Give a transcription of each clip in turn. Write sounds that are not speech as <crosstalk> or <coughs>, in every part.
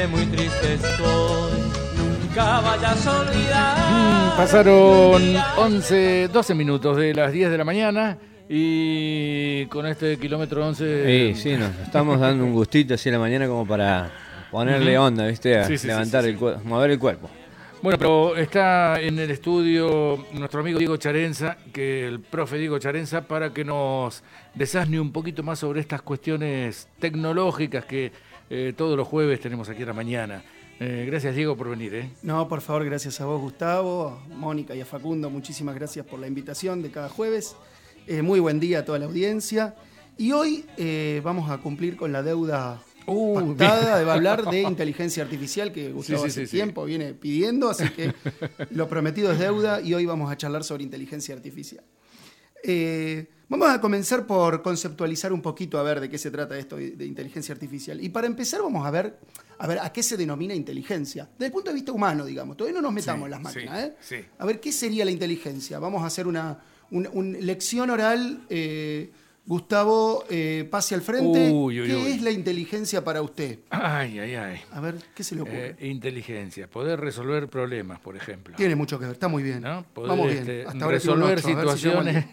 triste, muy triste estoy. Nunca vayas a olvidar. Mm, pasaron 11, 12 minutos de las 10 de la mañana y con este kilómetro 11... Sí, sí, nos estamos dando un gustito así en la mañana como para ponerle onda, ¿viste? A Sí, sí, sí, levantar sí, el cuerpo, mover el cuerpo. Bueno, pero está en el estudio nuestro amigo Diego Charenza, que el profe Diego Charenza, para que nos desasne un poquito más sobre estas cuestiones tecnológicas que eh, todos los jueves tenemos aquí en la mañana. Eh, gracias Diego por venir. ¿eh? No, por favor, gracias a vos, Gustavo, a Mónica y a Facundo. Muchísimas gracias por la invitación de cada jueves. Muy buen día a toda la audiencia. Y hoy vamos a cumplir con la deuda Uh, pactada de hablar de inteligencia artificial que Gustavo sí, hace sí. tiempo viene pidiendo, así que lo prometido es deuda y hoy vamos a charlar sobre inteligencia artificial. Eh, vamos a comenzar por conceptualizar un poquito a ver de qué se trata esto de inteligencia artificial. Y para empezar vamos a ver, a ver a qué se denomina inteligencia. Desde el punto de vista humano, digamos. Todavía no nos metamos Sí, en las máquinas. sí, ¿eh? sí. A ver qué sería la inteligencia. Vamos a hacer una, una- una lección oral. eh, Gustavo, eh, pase al frente. Uy, uy, ¿Qué uy. es la inteligencia para usted? Ay, ay, ay. A ver, ¿qué se le ocurre? Eh, inteligencia, poder resolver problemas, por ejemplo. Tiene mucho que ver, está muy bien. ¿no? Poder Vamos bien. este, Hasta resolver ocho, si situaciones.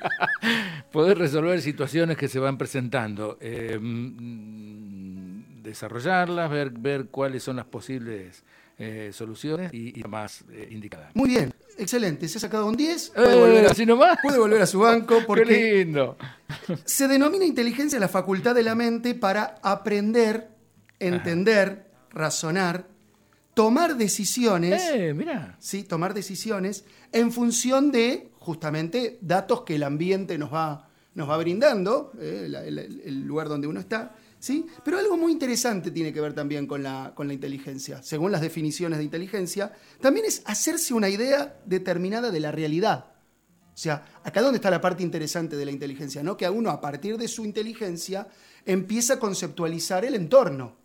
<laughs> poder resolver situaciones que se van presentando. eh, mm, desarrollarlas, ver, ver cuáles son las posibles eh, soluciones y, y más eh, indicada. Muy bien, excelente. Se ha sacado un 10. Eh, Puede, volver, a, ¿así nomás? puede volver a su banco <laughs> ¡Qué porque lindo! se denomina inteligencia la facultad de la mente para aprender, entender, razonar, tomar decisiones. Eh, mira. ¿sí? tomar decisiones en función de justamente datos que el ambiente nos va, nos va brindando, eh, el lugar donde uno está. ¿Sí? Pero algo muy interesante tiene que ver también con la, con la inteligencia. Según las definiciones de inteligencia, también es hacerse una idea determinada de la realidad. O sea, acá donde está la parte interesante de la inteligencia, ¿no? Que a uno a partir de su inteligencia empieza a conceptualizar el entorno.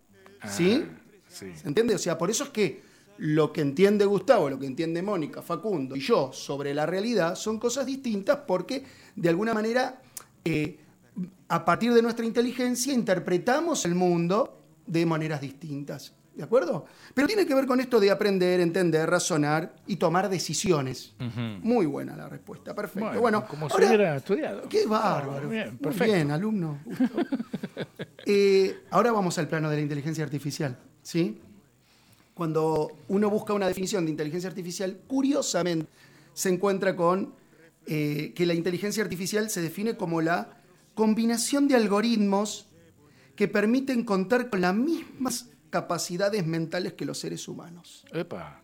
¿Sí? Sí. ¿Se entiende? O sea, por eso es que lo que entiende Gustavo, lo que entiende Mónica, Facundo y yo sobre la realidad son cosas distintas porque de alguna manera eh, a partir de nuestra inteligencia interpretamos el mundo de maneras distintas. ¿De acuerdo? Pero tiene que ver con esto de aprender, entender, razonar y tomar decisiones. Muy buena la respuesta, perfecto. Bueno, Bueno, como si ahora- hubiera estudiado. Qué bárbaro. Bien, Muy perfecto. bien, alumno. <laughs> Eh, ahora vamos al plano de la inteligencia artificial. ¿sí? Cuando uno busca una definición de inteligencia artificial, curiosamente se encuentra con eh, que la inteligencia artificial se define como la combinación de algoritmos que permiten contar con las mismas capacidades mentales que los seres humanos. Epa,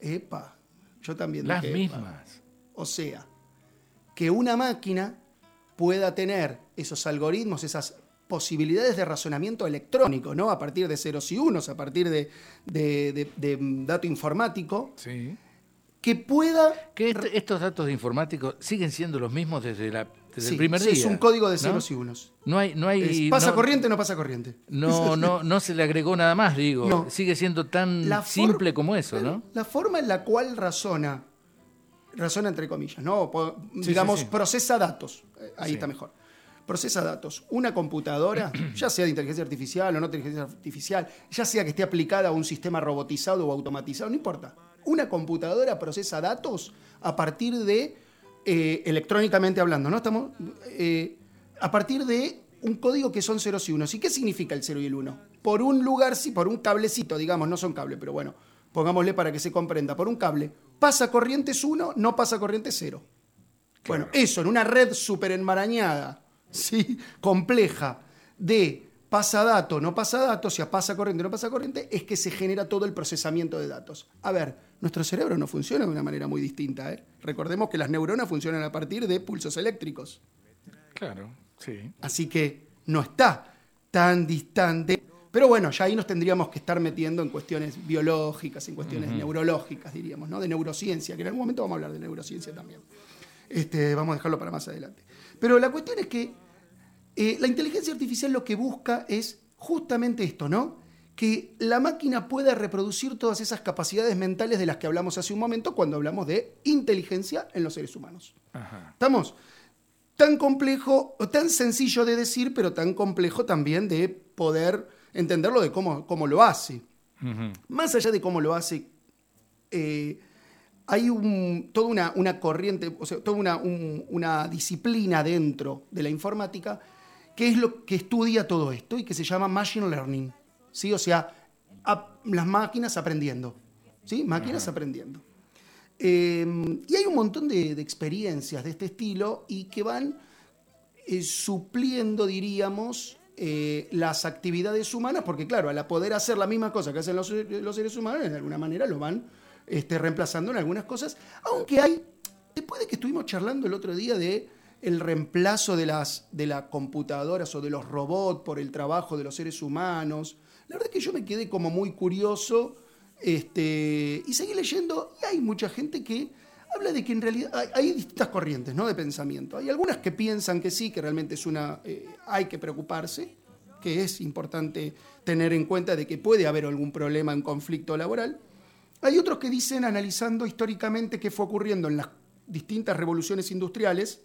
Epa, yo también las dije epa. mismas. O sea, que una máquina pueda tener esos algoritmos, esas posibilidades de razonamiento electrónico, ¿no? A partir de ceros y unos, a partir de, de- de- de dato informático, Sí. que pueda... Que est- estos datos informáticos siguen siendo los mismos desde, la, desde Sí, el primer sí, día. es un código de ¿no? ceros y unos. No hay, no hay. Es, ¿Pasa no- corriente o no pasa corriente? No, <laughs> no, no se le agregó nada más, digo. No. Sigue siendo tan La simple como eso, ¿no? La forma en la cual razona, razona entre comillas, ¿no? Sí, digamos, sí, procesa datos. Eh, Ahí está mejor. Procesa datos. Una computadora, <clears throat> ya sea de inteligencia artificial o no inteligencia artificial, ya sea que esté aplicada a un sistema robotizado o automatizado, no importa. Una computadora procesa datos a partir de, eh, electrónicamente hablando, ¿no? Estamos, eh, a partir de un código que son ceros y unos. ¿Y qué significa el 0 y el 1? Por un lugar, sí, por un cablecito, digamos, no son cables, pero bueno, pongámosle para que se comprenda. Por un cable, pasa corrientes 1, no pasa corriente 0. Bueno, eso en una red súper enmarañada, <laughs> ¿sí? compleja, de pasa dato, no pasa dato, o sea, pasa corriente, no pasa corriente, es que se genera todo el procesamiento de datos. A ver, nuestro cerebro no funciona de una manera muy distinta. ¿eh? Recordemos que las neuronas funcionan a partir de pulsos eléctricos. Claro, sí. Así que no está tan distante. Pero bueno, ya ahí nos tendríamos que estar metiendo en cuestiones biológicas, en cuestiones neurológicas, diríamos, ¿no? De neurociencia, que en algún momento vamos a hablar de neurociencia también. Este, vamos a dejarlo para más adelante. Pero la cuestión es que eh, la inteligencia artificial lo que busca es justamente esto, ¿no? Que la máquina pueda reproducir todas esas capacidades mentales de las que hablamos hace un momento cuando hablamos de inteligencia en los seres humanos. Ajá. ¿Estamos? Tan complejo, o tan sencillo de decir, pero tan complejo también de poder entenderlo de cómo, cómo lo hace. Más allá de cómo lo hace, eh, hay un, toda una, una corriente, o sea, toda una, un- una disciplina dentro de la informática que es lo que estudia todo esto y que se llama Machine Learning. ¿sí? O sea, las máquinas aprendiendo. ¿sí? Máquinas aprendiendo. Eh, y hay un montón de, de experiencias de este estilo y que van eh, supliendo, diríamos, eh, las actividades humanas, porque claro, al poder hacer la misma cosa que hacen los, los seres humanos, de alguna manera lo van este, reemplazando en algunas cosas, aunque hay, después de que estuvimos charlando el otro día de el reemplazo de las, de las computadoras o de los robots por el trabajo de los seres humanos, la verdad es que yo me quedé como muy curioso este, y seguí leyendo y hay mucha gente que habla de que en realidad hay, hay distintas corrientes ¿no? de pensamiento. Hay algunas que piensan que sí, que realmente es una, eh, hay que preocuparse, que es importante tener en cuenta de que puede haber algún problema en conflicto laboral. Hay otros que dicen, analizando históricamente qué fue ocurriendo en las distintas revoluciones industriales,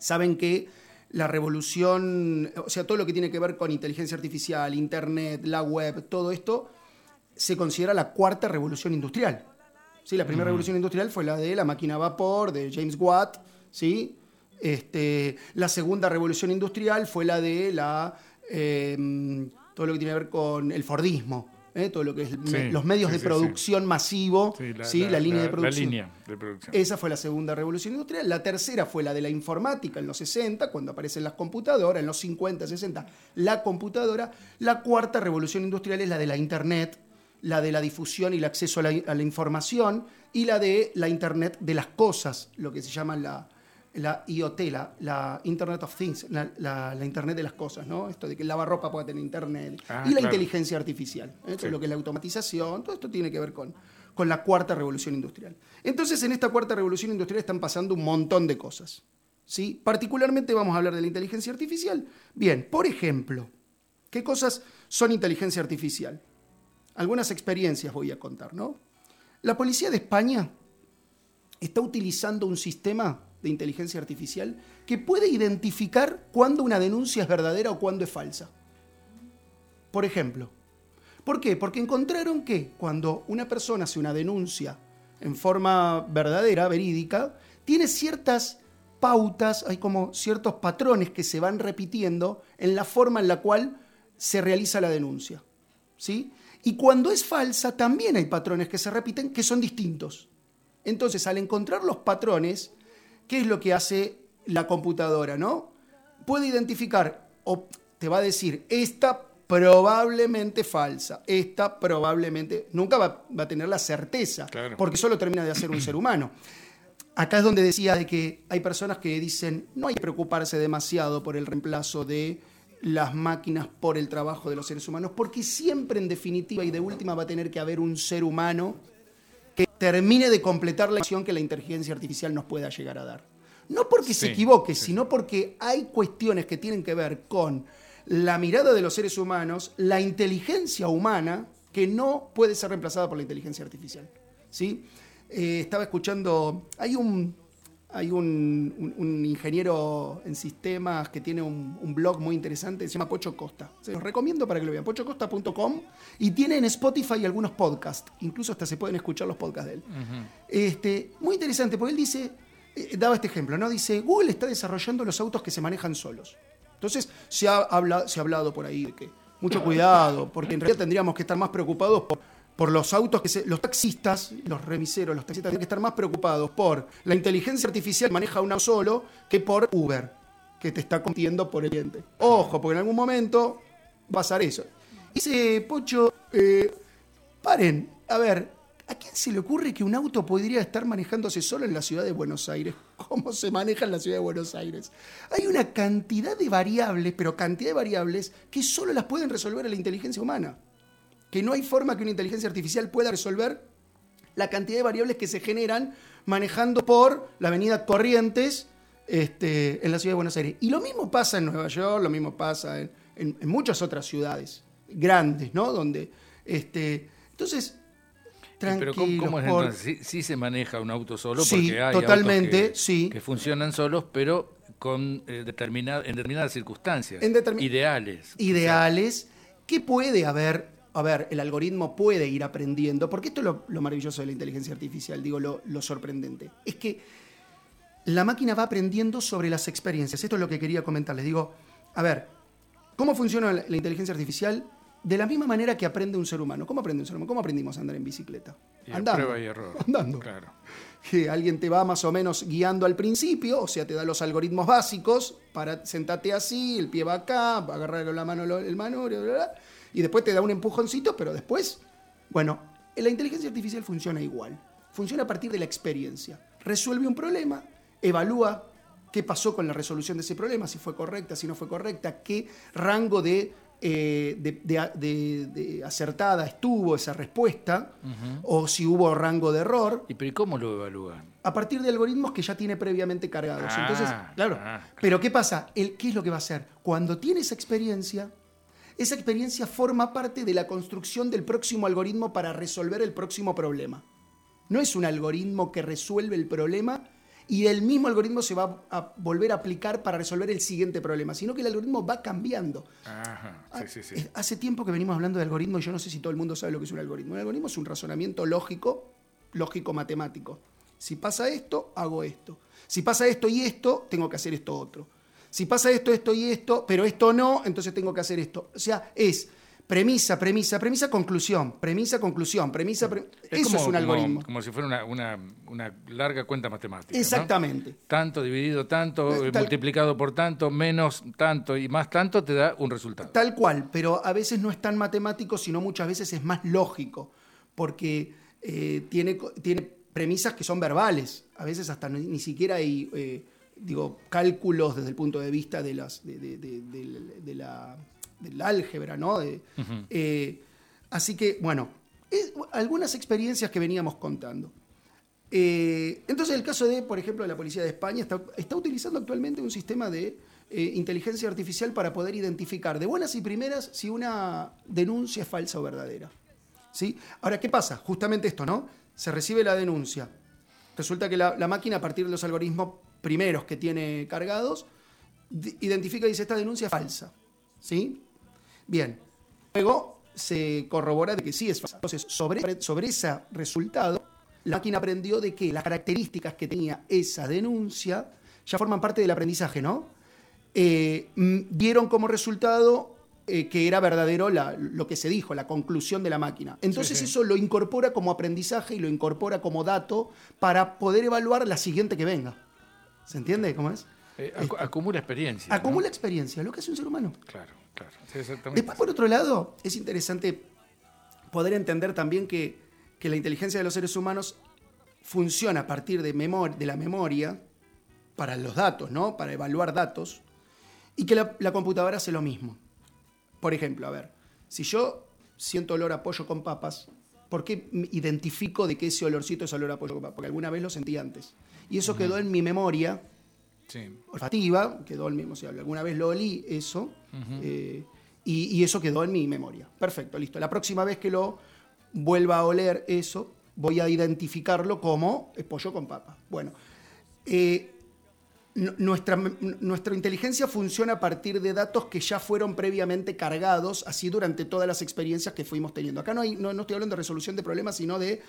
saben que la revolución, o sea, todo lo que tiene que ver con inteligencia artificial, internet, la web, todo esto, se considera la cuarta revolución industrial. ¿Sí? La primera revolución industrial fue la de la máquina a vapor, de James Watt. ¿sí? Este, la segunda revolución industrial fue la de la, eh, todo lo que tiene que ver con el Fordismo. ¿Eh? Todo lo que es me- Sí, los medios sí, de sí, sí. producción masivo, ¿sí? la, línea de producción. La línea de producción. Esa fue la segunda revolución industrial. La tercera fue la de la informática en los 60, cuando aparecen las computadoras, en los 50, 60, la computadora. La cuarta revolución industrial es la de la Internet, la de la difusión y el acceso a la, a la información, y la de la Internet de las cosas, lo que se llama la, la IoT, la, la Internet of Things, la, la- la Internet de las cosas, ¿no? Esto de que el lavarropa pueda tener Internet. Ah, y la claro. inteligencia artificial, ¿eh? Sí. lo que es la automatización, todo esto tiene que ver con, con la cuarta revolución industrial. Entonces, en esta cuarta revolución industrial están pasando un montón de cosas. ¿sí? Particularmente vamos a hablar de la inteligencia artificial. Bien, por ejemplo, ¿qué cosas son inteligencia artificial? Algunas experiencias voy a contar, ¿no? La policía de España está utilizando un sistema de inteligencia artificial que puede identificar cuándo una denuncia es verdadera o cuándo es falsa. Por ejemplo, ¿por qué? Porque encontraron que cuando una persona hace una denuncia en forma verdadera, verídica, tiene ciertas pautas, hay como ciertos patrones que se van repitiendo en la forma en la cual se realiza la denuncia. ¿sí? Y cuando es falsa, también hay patrones que se repiten que son distintos. Entonces, al encontrar los patrones, ¿qué es lo que hace la computadora? ¿no? Puede identificar o te va a decir, esta probablemente falsa, esta probablemente, nunca va, va a tener la certeza, Claro. porque solo termina de hacer un ser humano. Acá es donde decía de que hay personas que dicen no hay que preocuparse demasiado por el reemplazo de las máquinas por el trabajo de los seres humanos, porque siempre en definitiva y de última va a tener que haber un ser humano termine de completar la acción que la inteligencia artificial nos pueda llegar a dar. No porque se equivoque, sí. sino porque hay cuestiones que tienen que ver con la mirada de los seres humanos, la inteligencia humana, que no puede ser reemplazada por la inteligencia artificial. ¿sí? Eh, estaba escuchando, hay un, hay un, un- un ingeniero en sistemas que tiene un, un blog muy interesante, se llama Pocho Costa. Se los recomiendo para que lo vean, pochocosta.com y tiene en Spotify algunos podcasts, incluso hasta se pueden escuchar los podcasts de él. este, muy interesante, porque él dice, eh, daba este ejemplo, ¿no? Dice, Google está desarrollando los autos que se manejan solos. Entonces, se ha, habla- se ha hablado por ahí de que mucho cuidado, porque en realidad tendríamos que estar más preocupados por, por los autos que se, los taxistas, los remiseros, los taxistas tienen que estar más preocupados por la inteligencia artificial maneja uno solo que por Uber, que te está compitiendo por el cliente. Ojo, porque en algún momento va a pasar eso. Dice Pocho, eh, paren, a ver, ¿a quién se le ocurre que un auto podría estar manejándose solo en la ciudad de Buenos Aires? <laughs> ¿Cómo se maneja en la ciudad de Buenos Aires? Hay una cantidad de variables, pero cantidad de variables que solo las pueden resolver la inteligencia humana. Que no hay forma que una inteligencia artificial pueda resolver la cantidad de variables que se generan manejando por la avenida Corrientes este, en la ciudad de Buenos Aires. Y lo mismo pasa en Nueva York, lo mismo pasa en, en- en muchas otras ciudades grandes, ¿no? Donde, este, entonces, Pero ¿cómo, tranquilos, cómo es por- entonces? Sí, sí se maneja un auto solo Sí, porque hay autos totalmente, que, sí. que funcionan solos, pero con eh, determinada- en determinadas circunstancias En determin- ideales. ideales ¿Qué puede haber? A ver, el algoritmo puede ir aprendiendo, porque esto es lo, lo maravilloso de la inteligencia artificial, digo, lo, lo sorprendente. Es que la máquina va aprendiendo sobre las experiencias. Esto es lo que quería comentarles. Digo, a ver, ¿cómo funciona la, la inteligencia artificial? De la misma manera que aprende un ser humano. ¿Cómo aprende un ser humano? ¿Cómo aprendimos a andar en bicicleta? Y a prueba y error. <laughs> Andando. Claro. que alguien te va más o menos guiando al principio, o sea, te da los algoritmos básicos para sentarte así, el pie va acá, agarrar la mano el mano, bla, bla, bla, y después te da un empujoncito, pero después, bueno, la inteligencia artificial funciona igual. Funciona a partir de la experiencia. Resuelve un problema, evalúa qué pasó con la resolución de ese problema, si fue correcta, si no fue correcta, qué rango de eh, de, de- de- de acertada estuvo esa respuesta, o si hubo rango de error, ¿Y pero ¿y cómo lo evalúan? a partir de algoritmos que ya tiene previamente cargados. Ah, Entonces, claro. ah, claro. Pero ¿qué pasa? El, ¿Qué es lo que va a hacer? Cuando tiene esa experiencia, esa experiencia forma parte de la construcción del próximo algoritmo para resolver el próximo problema. No es un algoritmo que resuelve el problema y el mismo algoritmo se va a volver a aplicar para resolver el siguiente problema, sino que el algoritmo va cambiando. Ajá, Ah, sí, sí, sí. eh, Hace tiempo que venimos hablando de algoritmo y yo no sé si todo el mundo sabe lo que es un algoritmo. Un algoritmo es un razonamiento lógico, lógico-matemático. Si pasa esto, hago esto. Si pasa esto y esto, tengo que hacer esto otro. Si pasa esto, esto y esto, pero esto no, entonces tengo que hacer esto. O sea, es premisa, premisa, premisa, conclusión, premisa, conclusión, premisa, pre- Eso como- es un algoritmo. Como, si fuera una, una- una larga cuenta matemática. ¿no? Exactamente. Tanto dividido tanto, Eh, eh, tal- multiplicado por tanto, menos tanto y más tanto te da un resultado. Tal cual, pero a veces no es tan matemático, sino muchas veces es más lógico, porque eh, tiene, tiene premisas que son verbales. A veces hasta ni, ni siquiera hay, eh, digo, cálculos desde el punto de vista de las, de, de- de- de- la, del álgebra, ¿no? Eh, así que, bueno, es- algunas experiencias que veníamos contando. Eh, entonces, el caso de, por ejemplo, la Policía de España está, está utilizando actualmente un sistema de eh, inteligencia artificial para poder identificar de buenas y primeras si una denuncia es falsa o verdadera. ¿Sí? Ahora, ¿qué pasa? Justamente esto, ¿no? Se recibe la denuncia. Resulta que la, la máquina, a partir de los algoritmos primeros que tiene cargados, identifica y dice, esta denuncia es falsa. ¿Sí? Bien. Luego se corrobora de que sí es falsa. Entonces, sobre, sobre ese resultado, la máquina aprendió de que las características que tenía esa denuncia ya forman parte del aprendizaje, ¿no? Eh, dieron como resultado eh, que era verdadero la- lo que se dijo, la conclusión de la máquina. Entonces Sí, sí. eso lo incorpora como aprendizaje y lo incorpora como dato para poder evaluar la siguiente que venga. ¿Se entiende cómo es? Eh, acu- acumula experiencia. ¿no? Acumula experiencia, lo que hace un ser humano. Claro, claro. Sí, exactamente. Después, por otro lado, es interesante poder entender también que, que la inteligencia de los seres humanos funciona a partir de, de la memoria para los datos, ¿no? Para evaluar datos, y que la, la computadora hace lo mismo. Por ejemplo, a ver, si yo siento olor a pollo con papas, ¿por qué identifico de que ese olorcito es olor a pollo con papas? Porque alguna vez lo sentí antes. Y eso quedó en mi memoria Sí. olfativa, quedó en mi, o sea, alguna vez lo olí eso, eh, y, y eso quedó en mi memoria. Perfecto, listo. La próxima vez que lo vuelva a oler eso, voy a identificarlo como pollo con papa. Bueno, eh, nuestra, nuestra inteligencia funciona a partir de datos que ya fueron previamente cargados, así durante todas las experiencias que fuimos teniendo. Acá no, hay, no, no estoy hablando de resolución de problemas, sino de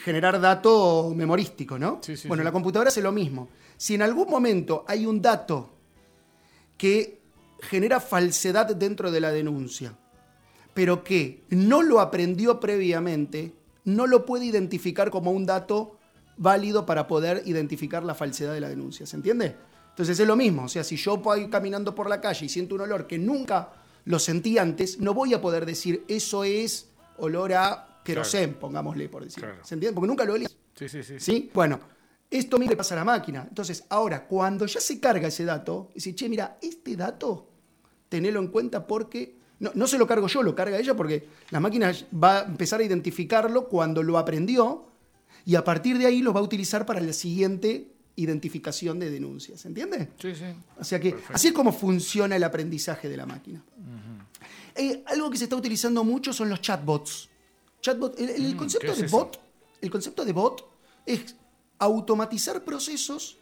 generar dato memorístico, ¿no? Sí, sí, bueno, sí. la computadora hace lo mismo. Si en algún momento hay un dato que genera falsedad dentro de la denuncia, pero que no lo aprendió previamente, no lo puede identificar como un dato válido para poder identificar la falsedad de la denuncia. ¿Se entiende? Entonces es lo mismo. O sea, si yo voy caminando por la calle y siento un olor que nunca lo sentí antes, no voy a poder decir eso es olor a querosén, pongámosle por decir. Claro. ¿Se entiende? Porque nunca lo olí. Sí, sí, sí. ¿Sí? Bueno, esto mismo le pasa a la máquina. Entonces, ahora, cuando ya se carga ese dato, dice, che, mira, este dato, tenelo en cuenta porque. No, no se lo cargo yo, lo carga ella porque la máquina va a empezar a identificarlo cuando lo aprendió y a partir de ahí lo va a utilizar para la siguiente identificación de denuncias. ¿Se entiende? Sí, sí. O sea que Perfecto. así es como funciona el aprendizaje de la máquina. Eh, algo que se está utilizando mucho son los chatbots. Chatbot, el, el Mm, concepto ¿qué es de eso? bot, el concepto de bot es automatizar procesos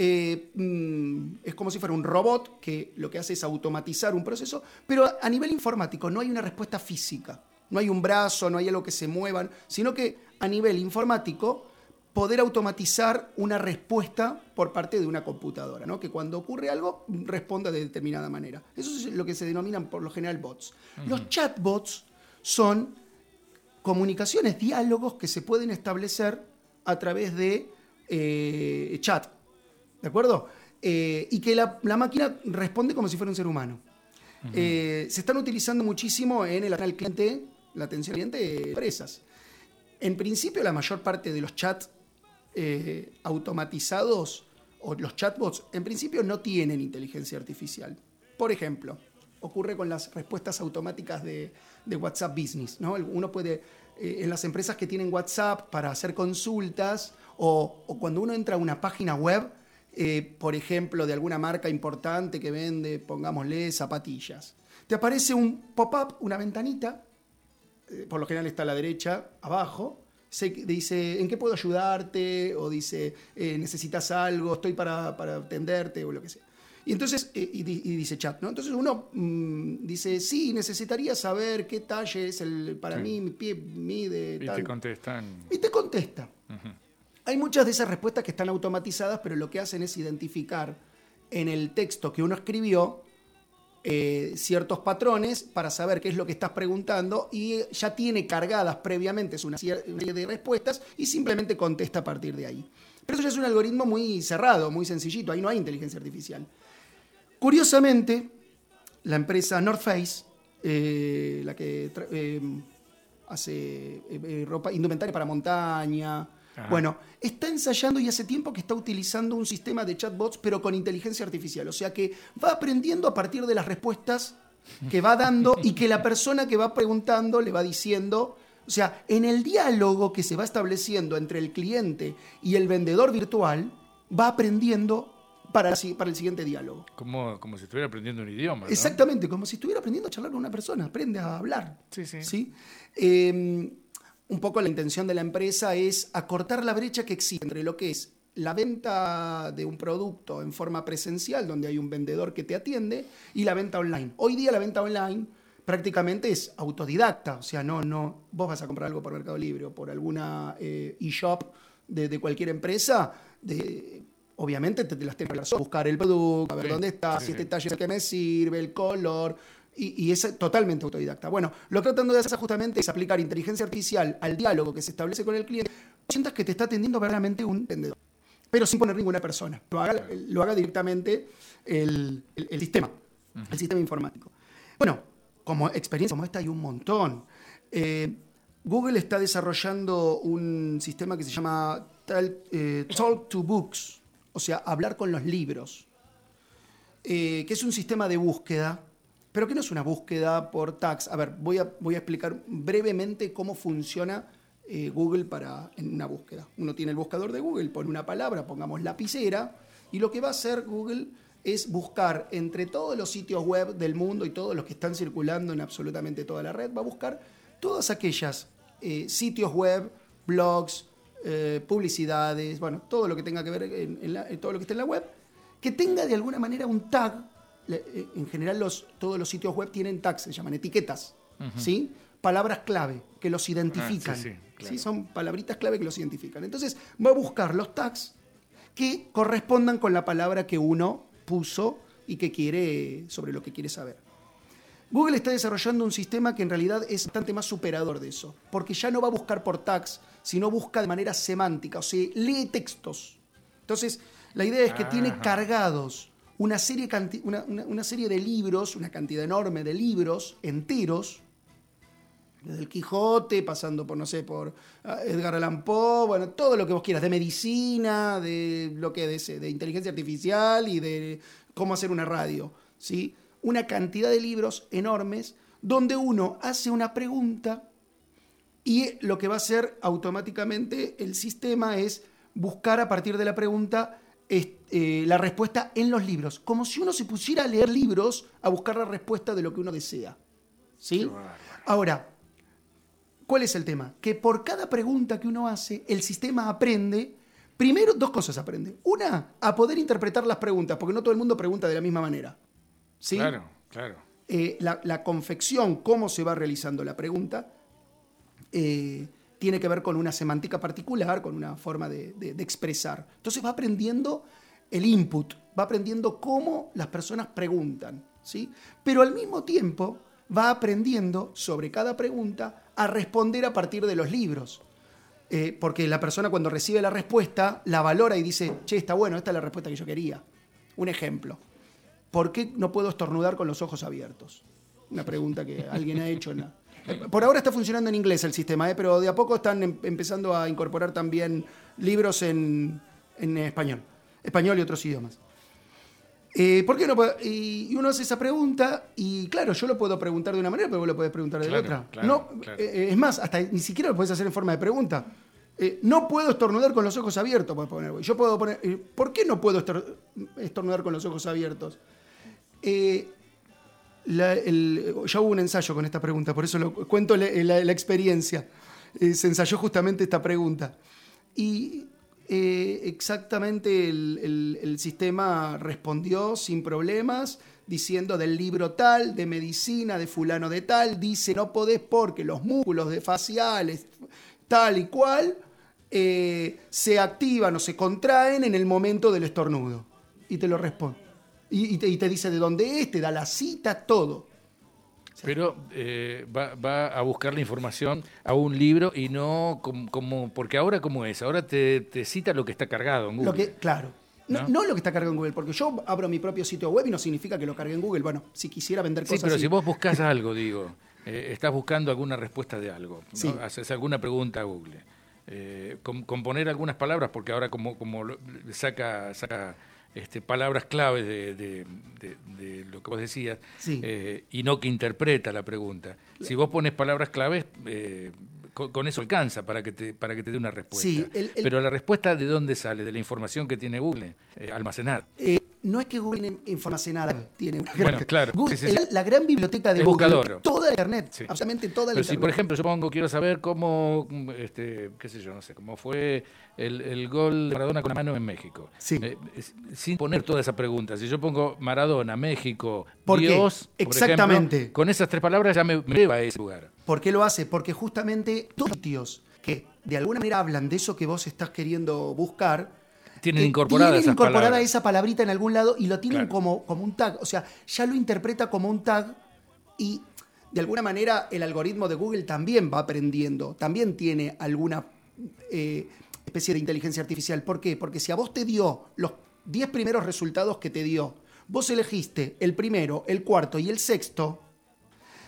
eh, mm, es como si fuera un robot que lo que hace es automatizar un proceso, pero a, a nivel informático no hay una respuesta física. No hay un brazo, no hay algo que se muevan, sino que a nivel informático poder automatizar una respuesta por parte de una computadora, ¿no? que cuando ocurre algo responda de determinada manera. Eso es lo que se denominan por lo general bots. Los chatbots son comunicaciones, diálogos que se pueden establecer a través de eh, chat, ¿de acuerdo? Eh, y que la, la máquina responde como si fuera un ser humano. Eh, se están utilizando muchísimo en el canal cliente, la atención al cliente de empresas. En principio, la mayor parte de los chats automatizados o los chatbots, en principio no tienen inteligencia artificial. Por ejemplo, ocurre con las respuestas automáticas de, de WhatsApp Business. ¿no? Uno puede, eh, en las empresas que tienen WhatsApp para hacer consultas o, cuando uno entra a una página web, eh, por ejemplo, de alguna marca importante que vende, pongámosle, zapatillas. Te aparece un pop-up, una ventanita, eh, por lo general está a la derecha, abajo, se, dice, ¿en qué puedo ayudarte? O dice, ¿necesitas algo? Estoy para, para, atenderte o lo que sea. Y entonces, eh, y, y, dice chat, ¿no? Entonces uno mmm, dice, sí, necesitaría saber qué talle es el, para sí. mí, mi pie mide. Y tal. te contestan. Y te contesta. Uh -huh. Hay muchas de esas respuestas que están automatizadas, pero lo que hacen es identificar en el texto que uno escribió eh, ciertos patrones para saber qué es lo que estás preguntando y ya tiene cargadas previamente una serie de respuestas y simplemente contesta a partir de ahí. Pero eso ya es un algoritmo muy cerrado, muy sencillito, ahí no hay inteligencia artificial. Curiosamente, la empresa North Face, eh, la que eh, hace eh, ropa indumentaria para montaña, Ajá. Bueno, está ensayando y hace tiempo que está utilizando un sistema de chatbots, pero con inteligencia artificial. O sea que va aprendiendo a partir de las respuestas que va dando y que la persona que va preguntando le va diciendo. O sea, en el diálogo que se va estableciendo entre el cliente y el vendedor virtual, va aprendiendo para, para el siguiente diálogo. Como, como si estuviera aprendiendo un idioma. ¿no? Exactamente, como si estuviera aprendiendo a charlar con una persona, aprende a hablar. Sí, sí. ¿sí? Eh, un poco la intención de la empresa es acortar la brecha que existe entre lo que es la venta de un producto en forma presencial, donde hay un vendedor que te atiende, y la venta online. Hoy día la venta online prácticamente es autodidacta, o sea, no, no, vos vas a comprar algo por Mercado Libre o por alguna eh, e-shop de, de, cualquier empresa, de, obviamente te, te las tenés que buscar el producto, a ver sí, dónde está, sí, si este talle es el que me sirve, el color, y, y, es totalmente autodidacta. Bueno, lo que tratando de hacer justamente es aplicar inteligencia artificial al diálogo que se establece con el cliente. Sientas que te está atendiendo verdaderamente un vendedor, pero sin poner ninguna persona. Lo haga, lo haga directamente el, el, el sistema, uh -huh. el sistema informático. Bueno, como experiencia como esta hay un montón. Eh, Google está desarrollando un sistema que se llama eh, Talk to Books, o sea, hablar con los libros, eh, que es un sistema de búsqueda pero que no es una búsqueda por tags. A ver, voy a, explicar brevemente cómo funciona eh, Google para, en una búsqueda. Uno tiene el buscador de Google, pone una palabra, pongamos lapicera, y lo que va a hacer Google es buscar entre todos los sitios web del mundo y todos los que están circulando en absolutamente toda la red, va a buscar todas aquellas eh, sitios web, blogs, eh, publicidades, bueno, todo lo que tenga que ver en, en, la, todo lo que esté en la web, que tenga de alguna manera un tag eh, en general los, todos los sitios web tienen tags, se llaman etiquetas, uh -huh. ¿sí? Palabras clave que los identifican. Ah, sí, sí, claro. ¿sí? Son palabritas clave que los identifican. Entonces va a buscar los tags que correspondan con la palabra que uno puso y que quiere, sobre lo que quiere saber. Google está desarrollando un sistema que en realidad es bastante más superador de eso, porque ya no va a buscar por tags, sino busca de manera semántica, o sea, lee textos. Entonces, la idea es que tiene cargados una serie, una, una, una serie, de libros, una cantidad enorme de libros enteros, desde el Quijote, pasando por, no sé, por ah, Edgar Allan Poe, bueno, todo lo que vos quieras, de medicina, de lo que de, de inteligencia artificial y de cómo hacer una radio, ¿sí? Una cantidad de libros enormes donde uno hace una pregunta y lo que va a hacer automáticamente el sistema es buscar a partir de la pregunta eh, la respuesta en los libros, como si uno se pusiera a leer libros a buscar la respuesta de lo que uno desea. ¿Sí? Ahora, ¿cuál es el tema? Que por cada pregunta que uno hace, el sistema aprende Primero, dos cosas aprende. Una, a poder interpretar las preguntas, porque no todo el mundo pregunta de la misma manera. ¿Sí? Claro, claro. Eh, la, la confección, cómo se va realizando la pregunta, eh, tiene que ver con una semántica particular, con una forma de, de- de expresar. Entonces va aprendiendo el input, va aprendiendo cómo las personas preguntan, ¿sí? Pero al mismo tiempo va aprendiendo sobre cada pregunta a responder a partir de los libros. Eh, porque la persona cuando recibe la respuesta la valora y dice, che, está bueno, esta es la respuesta que yo quería. Un ejemplo. ¿Por qué no puedo estornudar con los ojos abiertos? Una pregunta que alguien ha hecho. en la- Por ahora está funcionando en inglés el sistema, ¿eh? pero de a poco están em- empezando a incorporar también libros en, en español. Español y otros idiomas. Eh, ¿Por qué no puedo? Y, uno hace esa pregunta y claro, yo lo puedo preguntar de una manera, pero vos lo podés preguntar de Claro, otra. claro, no, claro. eh, es más, hasta ni siquiera lo podés hacer en forma de pregunta. Eh, no puedo estornudar con los ojos abiertos, podés poner. Yo puedo poner, ¿por qué no puedo estor- estornudar con los ojos abiertos? Eh, ya hubo un ensayo con esta pregunta, por eso cuento la, experiencia. Eh, se ensayó justamente esta pregunta. Y eh, exactamente el sistema respondió sin problemas, diciendo del libro tal, de medicina, de fulano de tal, dice no podés porque los músculos de faciales, tal y cual, eh, se activan o se contraen en el momento del estornudo. Y te lo responde. Y, y te, y te dice de dónde es, te da la cita, todo. Pero eh, va, va a buscar la información a un libro y no como, como- porque ahora cómo es, ahora te, te cita lo que está cargado en Google. Lo que, claro. No, ¿No? no lo que está cargado en Google, porque yo abro mi propio sitio web y no significa que lo cargue en Google. Bueno, si quisiera vender Sí, cosas. pero y- si vos buscas algo, digo, eh, estás buscando alguna respuesta de algo, ¿no? Sí. haces alguna pregunta a Google, eh, com- componer algunas palabras, porque ahora como, como saca este, palabras claves de, de- de- de lo que vos decías, Sí. eh, y no que interpreta la pregunta. Si vos pones palabras claves, eh, con, con eso alcanza para que te, para que te dé una respuesta. Sí, el- el- Pero la respuesta de dónde sale, de la información que tiene Google, eh, almacenada. No es que Google tiene almacenada, tiene una Bueno, claro, Google- sí, sí, sí. el- la gran biblioteca de El Google, buscador. toda la internet, Sí. absolutamente toda la Pero si, por ejemplo, yo pongo, quiero saber cómo, este, qué sé yo, no sé, cómo fue el, el gol de Maradona con la mano en México. Sí. Eh, sin poner toda esa pregunta. Si yo pongo Maradona, México, ¿Por qué? Dios, por Exactamente. ejemplo, con esas tres palabras ya me, me lleva a ese lugar. ¿Por qué lo hace? Porque justamente todos los sitios que de alguna manera hablan de eso que vos estás queriendo buscar, Tienen eh, incorporada tienen esas incorporada palabras. esa palabrita en algún lado y lo tienen Claro. como, como un tag. O sea, ya lo interpreta como un tag y de alguna manera el algoritmo de Google también va aprendiendo, también tiene alguna eh, especie de inteligencia artificial. ¿Por qué? Porque si a vos te dio los 10 primeros resultados que te dio, vos elegiste el primero, el cuarto y el sexto,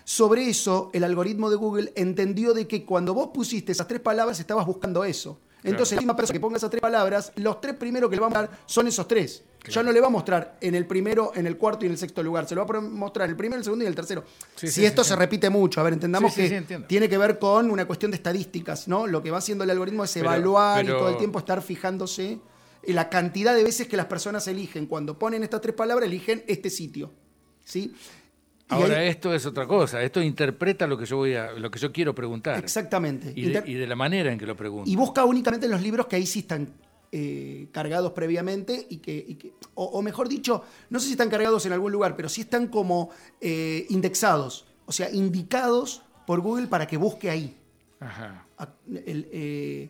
sobre eso, el algoritmo de Google entendió de que cuando vos pusiste esas tres palabras estabas buscando eso. Entonces, la misma persona que ponga esas tres palabras, los tres primeros que le va a mostrar son esos tres. Ya no le va a mostrar en el primero, en el cuarto y en el sexto lugar. Se lo va a mostrar en el primero, el segundo y el tercero. Sí, si sí, esto sí, se repite mucho, a ver, entendamos que tiene que ver con una cuestión de estadísticas, ¿no? Lo que va haciendo el algoritmo es Pero- evaluar pero- y todo el tiempo estar fijándose en la cantidad de veces que las personas eligen. Cuando ponen estas tres palabras, eligen este sitio. ¿Sí? Ahora ahí- esto es otra cosa. Esto interpreta lo que yo voy a, lo que yo quiero preguntar. Exactamente. Y de, Inter- y de la manera en que lo pregunto. Y busca únicamente en los libros que ahí sí están eh, cargados previamente y que, y que- o, o mejor dicho, no sé si están cargados en algún lugar, pero sí están como eh, indexados, o sea, indicados por Google para que busque ahí. Ajá. El, eh,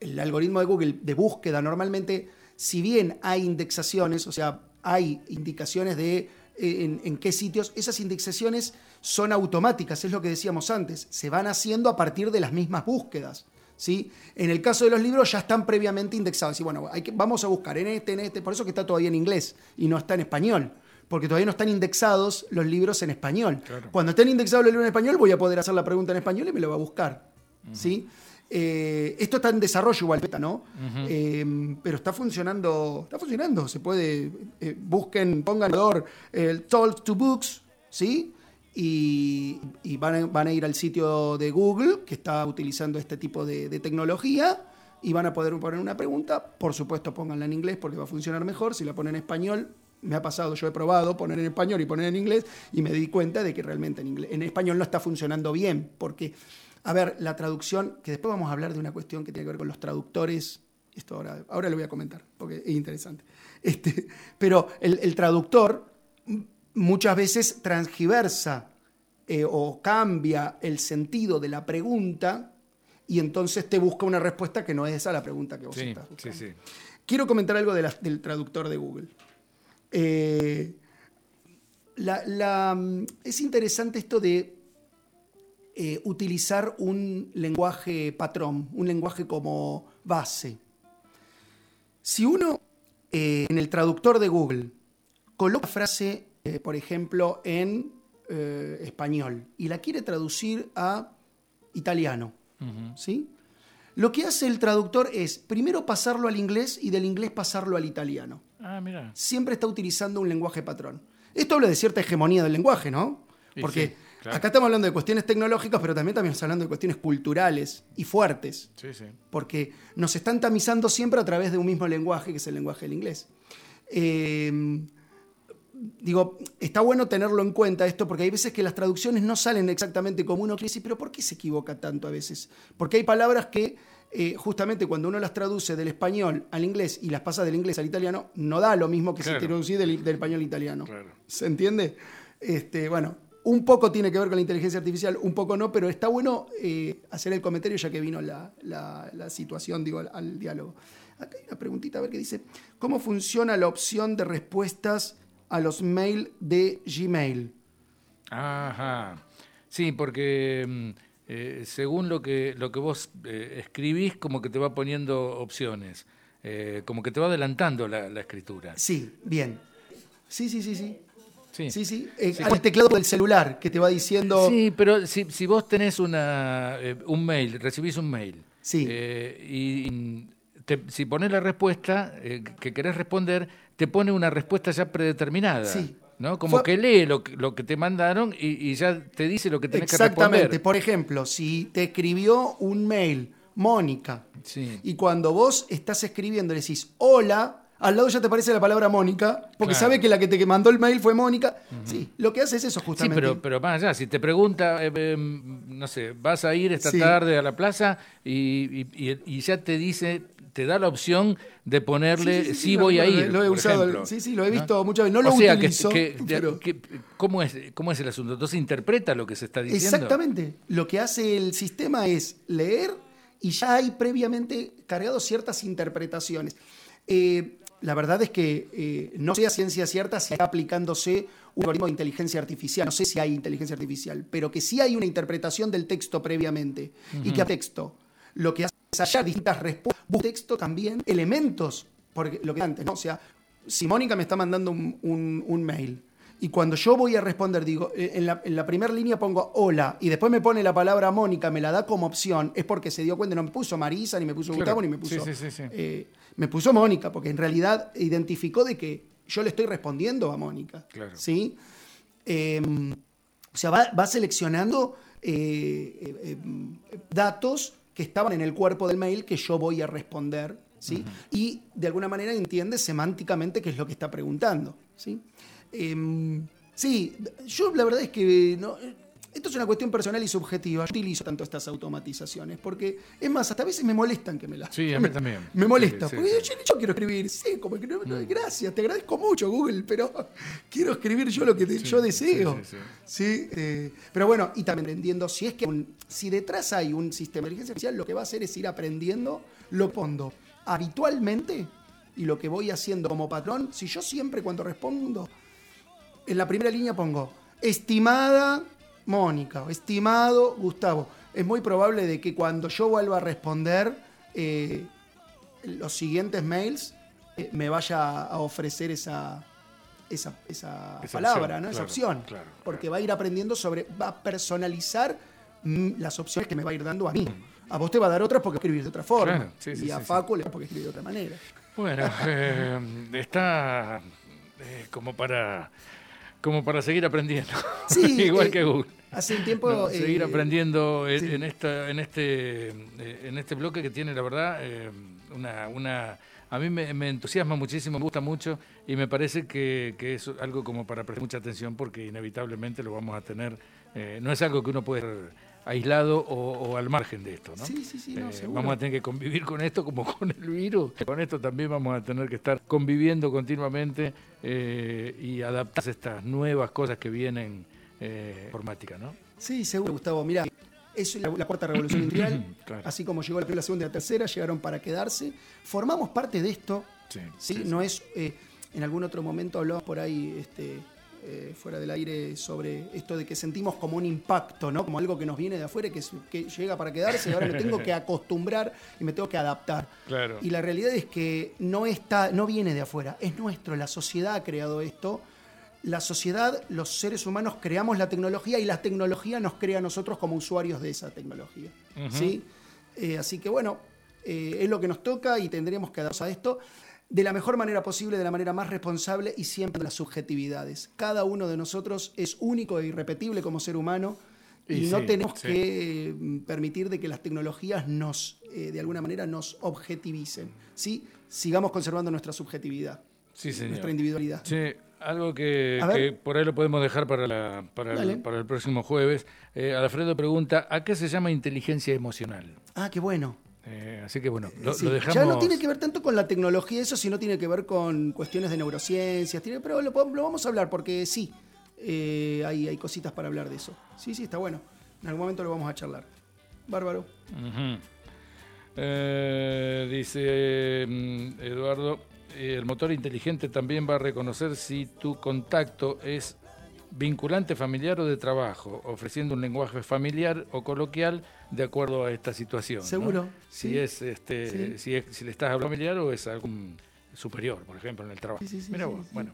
el algoritmo de Google de búsqueda normalmente, si bien hay indexaciones, o sea, hay indicaciones de en, en qué sitios, esas indexaciones son automáticas, es lo que decíamos antes, se van haciendo a partir de las mismas búsquedas. ¿sí? En el caso de los libros ya están previamente indexados. Y bueno, hay que, vamos a buscar en este, en este, por eso que está todavía en inglés y no está en español. Porque todavía no están indexados los libros en español. Claro. Cuando estén indexados los libros en español, voy a poder hacer la pregunta en español y me lo va a buscar. ¿sí? Eh, esto está en desarrollo igual, ¿no? Eh, pero está funcionando, está funcionando. Se puede, eh, busquen, pongan el Talk to Books, ¿sí? Y, y van, a, van a ir al sitio de Google, que está utilizando este tipo de, de tecnología, y van a poder poner una pregunta. Por supuesto, pónganla en inglés porque va a funcionar mejor. Si la ponen en español, me ha pasado, yo he probado poner en español y poner en inglés, y me di cuenta de que realmente en, inglés, en español no está funcionando bien, porque, a ver, la traducción, que después vamos a hablar de una cuestión que tiene que ver con los traductores Esto ahora, ahora lo voy a comentar, porque es interesante. Este, pero el, el traductor muchas veces transgiversa eh, o cambia el sentido de la pregunta y entonces te busca una respuesta que no es esa la pregunta que vos Sí, estás buscando. sí. Quiero comentar algo de la- del traductor de Google. Eh, la- la, es interesante esto de eh, utilizar un lenguaje patrón, un lenguaje como base. Si uno eh, en el traductor de Google coloca una frase, eh, por ejemplo, en español y la quiere traducir a italiano, ¿sí? Lo que hace el traductor es primero pasarlo al inglés y del inglés pasarlo al italiano. Ah, mira. Siempre está utilizando un lenguaje patrón. Esto habla de cierta hegemonía del lenguaje, ¿no? Porque sí, claro. acá estamos hablando de cuestiones tecnológicas, pero también estamos hablando de cuestiones culturales y fuertes Sí, sí. porque nos están tamizando siempre a través de un mismo lenguaje, que es el lenguaje del inglés. Eh, digo, está bueno tenerlo en cuenta esto, porque hay veces que las traducciones no salen exactamente como uno quiere decir, pero ¿por qué se equivoca tanto a veces? Porque hay palabras que eh, justamente cuando uno las traduce del español al inglés y las pasa del inglés al italiano, no da lo mismo que Claro. si traducís del, del español al italiano. Claro. ¿Se entiende? Este, bueno, un poco tiene que ver con la inteligencia artificial, un poco no, pero está bueno eh, hacer el comentario ya que vino la, la- la situación, digo, al, al diálogo. Acá hay una preguntita, a ver qué dice. ¿Cómo funciona la opción de respuestas a los mail de Gmail? Ajá. Sí, porque mm, eh, según lo que, lo que vos eh, escribís, como que te va poniendo opciones, como que te va adelantando la, la escritura. Sí, bien. Sí, sí, sí, sí. Sí, Sí, sí. Eh, Sí. al teclado del celular que te va diciendo. Sí, pero si, si vos tenés una, eh, un mail, recibís un mail, Sí. eh, y te- si pones la respuesta eh, que querés responder, te pone una respuesta ya predeterminada. Sí. ¿no? Como Fue- que lee lo, que- lo que te mandaron y, y ya te dice lo que tenés que Exactamente. responder. Por ejemplo, si te escribió un mail, Mónica, Sí. y cuando vos estás escribiendo le decís hola, al lado ya te aparece la palabra Mónica, porque Claro. sabe que la que te mandó el mail fue Mónica. Sí, lo que hace es eso Sí, justamente. pero, pero más allá, si te pregunta, eh, eh, no sé, vas a ir esta Sí. tarde a la plaza y, y- ya te dice, te da la opción de ponerle, sí, Sí, sí, sí, sí, voy lo- a ir. Lo he usado, ejemplo. sí, sí, lo he ¿No? visto muchas veces. No lo o sea, utilizo, que, pero- que- ¿cómo, es, ¿cómo es el asunto? Entonces interpreta lo que se está diciendo. Exactamente. Lo que hace el sistema es leer y ya hay previamente cargado ciertas interpretaciones. Eh, la verdad es que eh, no sé a ciencia cierta si está aplicándose un algoritmo de inteligencia artificial. No sé si hay inteligencia artificial, pero que sí hay una interpretación del texto previamente. Y que a texto lo que hace es hallar distintas respuestas. Busca texto también elementos, porque lo que antes, ¿no? O sea, si Mónica me está mandando un, un- un mail y cuando yo voy a responder, digo, eh, en la, en la primera línea pongo hola y después me pone la palabra Mónica, me la da como opción, es porque se dio cuenta, no me puso Marisa, ni me puso Claro. Gustavo, ni me puso. Sí, sí, sí, sí. eh, me puso Mónica, porque en realidad identificó de que yo le estoy respondiendo a Mónica. Claro. ¿Sí? Eh, o sea, va, va seleccionando eh, datos que estaban en el cuerpo del mail que yo voy a responder, ¿sí? Y de alguna manera entiende semánticamente qué es lo que está preguntando, ¿sí? Em, sí, yo la verdad es que no, esto es una cuestión personal y subjetiva. Yo utilizo tanto estas automatizaciones porque, es más, hasta a veces me molestan que me las. Sí, a mí también. <laughs> Me molesta. Sí, sí, porque sí. Yo, yo quiero escribir, sí, como que no, no, gracias, te agradezco mucho, Google, pero <laughs> quiero escribir yo lo que te- yo deseo. sí, eh, pero bueno, y también entendiendo, si es que un- si detrás hay un sistema de inteligencia artificial, lo que va a hacer es ir aprendiendo, lo pondo habitualmente y lo que voy haciendo como patrón, si yo siempre cuando respondo, en la primera línea pongo, estimada Mónica, estimado Gustavo, es muy probable de que cuando yo vuelva a responder eh, los siguientes mails, eh, me vaya a ofrecer esa, esa, esa Esa palabra, opción, ¿no? esa opción. claro, porque va a ir aprendiendo sobre, va a personalizar las opciones que me va a ir dando a mí. A vos te va a dar otras porque escribir de otra forma. Sí, y a sí, Facu le va porque escribir de otra manera. Bueno, <laughs> eh, está como para como para seguir aprendiendo. <laughs> Sí, Igual eh, que Google. Hace un tiempo. No, seguir eh, aprendiendo en, sí. en esta, en este eh, en este bloque que tiene la verdad eh, una, una a mí me, me entusiasma muchísimo, me gusta mucho y me parece que, que es algo como para prestar mucha atención porque inevitablemente lo vamos a tener. eh, no es algo que uno puede aislado o, o al margen de esto. ¿no? Sí, sí, sí, no, Eh, seguro. vamos a tener que convivir con esto como con el virus. Con esto también vamos a tener que estar conviviendo continuamente eh, y adaptarse a estas nuevas cosas que vienen eh, informática, ¿no? Sí, seguro, Gustavo. Mira, es la, la cuarta revolución industrial. <coughs> Claro. Así como llegó la primera, la segunda y la tercera, llegaron para quedarse. Formamos parte de esto. Sí, ¿sí? sí, no es. eh, en algún otro momento hablamos por ahí, este, eh, fuera del aire, sobre esto de que sentimos como un impacto, ¿no? Como algo que nos viene de afuera, y que, llega para quedarse, y ahora me tengo que acostumbrar y me tengo que adaptar. Claro. Y la realidad es que no está, no viene de afuera, es nuestro. La sociedad ha creado esto. La sociedad, los seres humanos creamos la tecnología y la tecnología nos crea a nosotros como usuarios de esa tecnología. ¿sí? Eh, así que bueno, eh, es lo que nos toca y tendremos que adaptarnos a esto de la mejor manera posible, de la manera más responsable y siempre las subjetividades. Cada uno de nosotros es único e irrepetible como ser humano y, Y no sí, tenemos sí. que eh, permitir de que las tecnologías nos, eh, de alguna manera, nos objetivicen. ¿sí? Sigamos conservando nuestra subjetividad, Sí, señor. nuestra individualidad. Sí, algo que, por ahí lo podemos dejar para, la- para, Dale. el, para el próximo jueves. Eh, Alfredo pregunta, ¿a qué se llama inteligencia emocional? Ah, qué bueno. Eh, así que bueno, lo, Sí, lo dejamos... Ya no tiene que ver tanto con la tecnología, eso, sino tiene que ver con cuestiones de neurociencias. Tiene, pero lo, vamos a hablar porque sí, eh, hay, hay cositas para hablar de eso. Sí, sí, está bueno. En algún momento lo vamos a charlar. Bárbaro. Eh, dice mm, Eduardo, el motor inteligente también va a reconocer si tu contacto es vinculante familiar o de trabajo, ofreciendo un lenguaje familiar o coloquial de acuerdo a esta situación. ¿no? Seguro, Si sí. es este, Sí. si es, si le estás hablando familiar o es algún superior, por ejemplo, en el trabajo. Sí, Mira vos, bueno.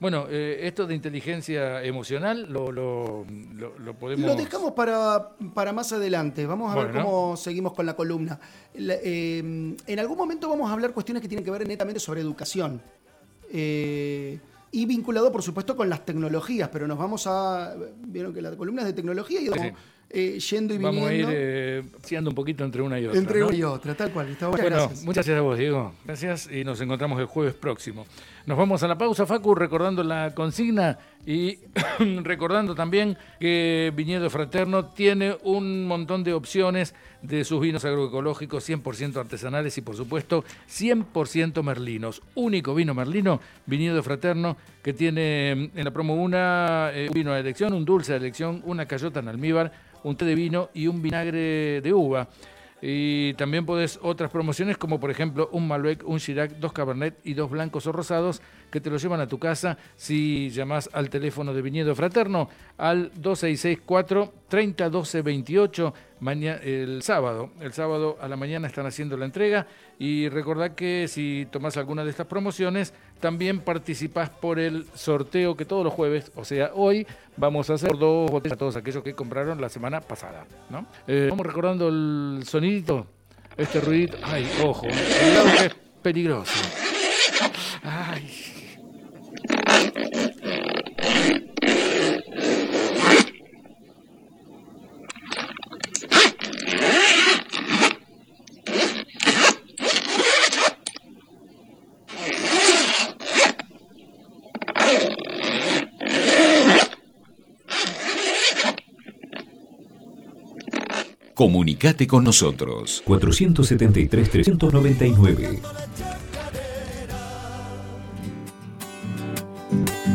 Bueno, eh, esto de inteligencia emocional lo, lo, lo- lo podemos... Lo dejamos para, para más adelante. Vamos a ver cómo seguimos con la columna. La- eh, en algún momento vamos a hablar cuestiones que tienen que ver netamente sobre educación. Eh, y vinculado, por supuesto, con las tecnologías, pero nos vamos a. Vieron que la columna es de tecnología y vamos eh, yendo y viniendo. Vamos a ir eh, un poquito entre una y otra. entre ¿no? una y otra, tal cual. Muchas Bueno, gracias. muchas gracias a vos, Diego. Gracias y nos encontramos el jueves próximo. Nos vamos a la pausa, Facu, recordando la consigna y <clears throat> recordando también que Viñedo Fraterno tiene un montón de opciones de sus vinos agroecológicos 100% artesanales y, por supuesto, 100% merlinos. Único vino merlino, Viñedo Fraterno, que tiene mm, en la promo una, eh, un vino de elección, un dulce de elección, una cayota en almíbar, un té de vino y un vinagre de uva. Y también podés otras promociones como por ejemplo un Malbec, un Chirac, dos Cabernet y dos blancos o rosados que te lo llevan a tu casa si llamás al teléfono de Viñedo Fraterno al 2664 301228 mañana el sábado. El sábado a la mañana están haciendo la entrega y recordad que si tomás alguna de estas promociones también participás por el sorteo que todos los jueves, o sea, hoy vamos a hacer dos botellas a todos aquellos que compraron la semana pasada, ¿no? Eh, vamos recordando el sonidito, este ruidito. Ay, ojo, cuidado que es peligroso. Ay. Comunicate con nosotros. 473 399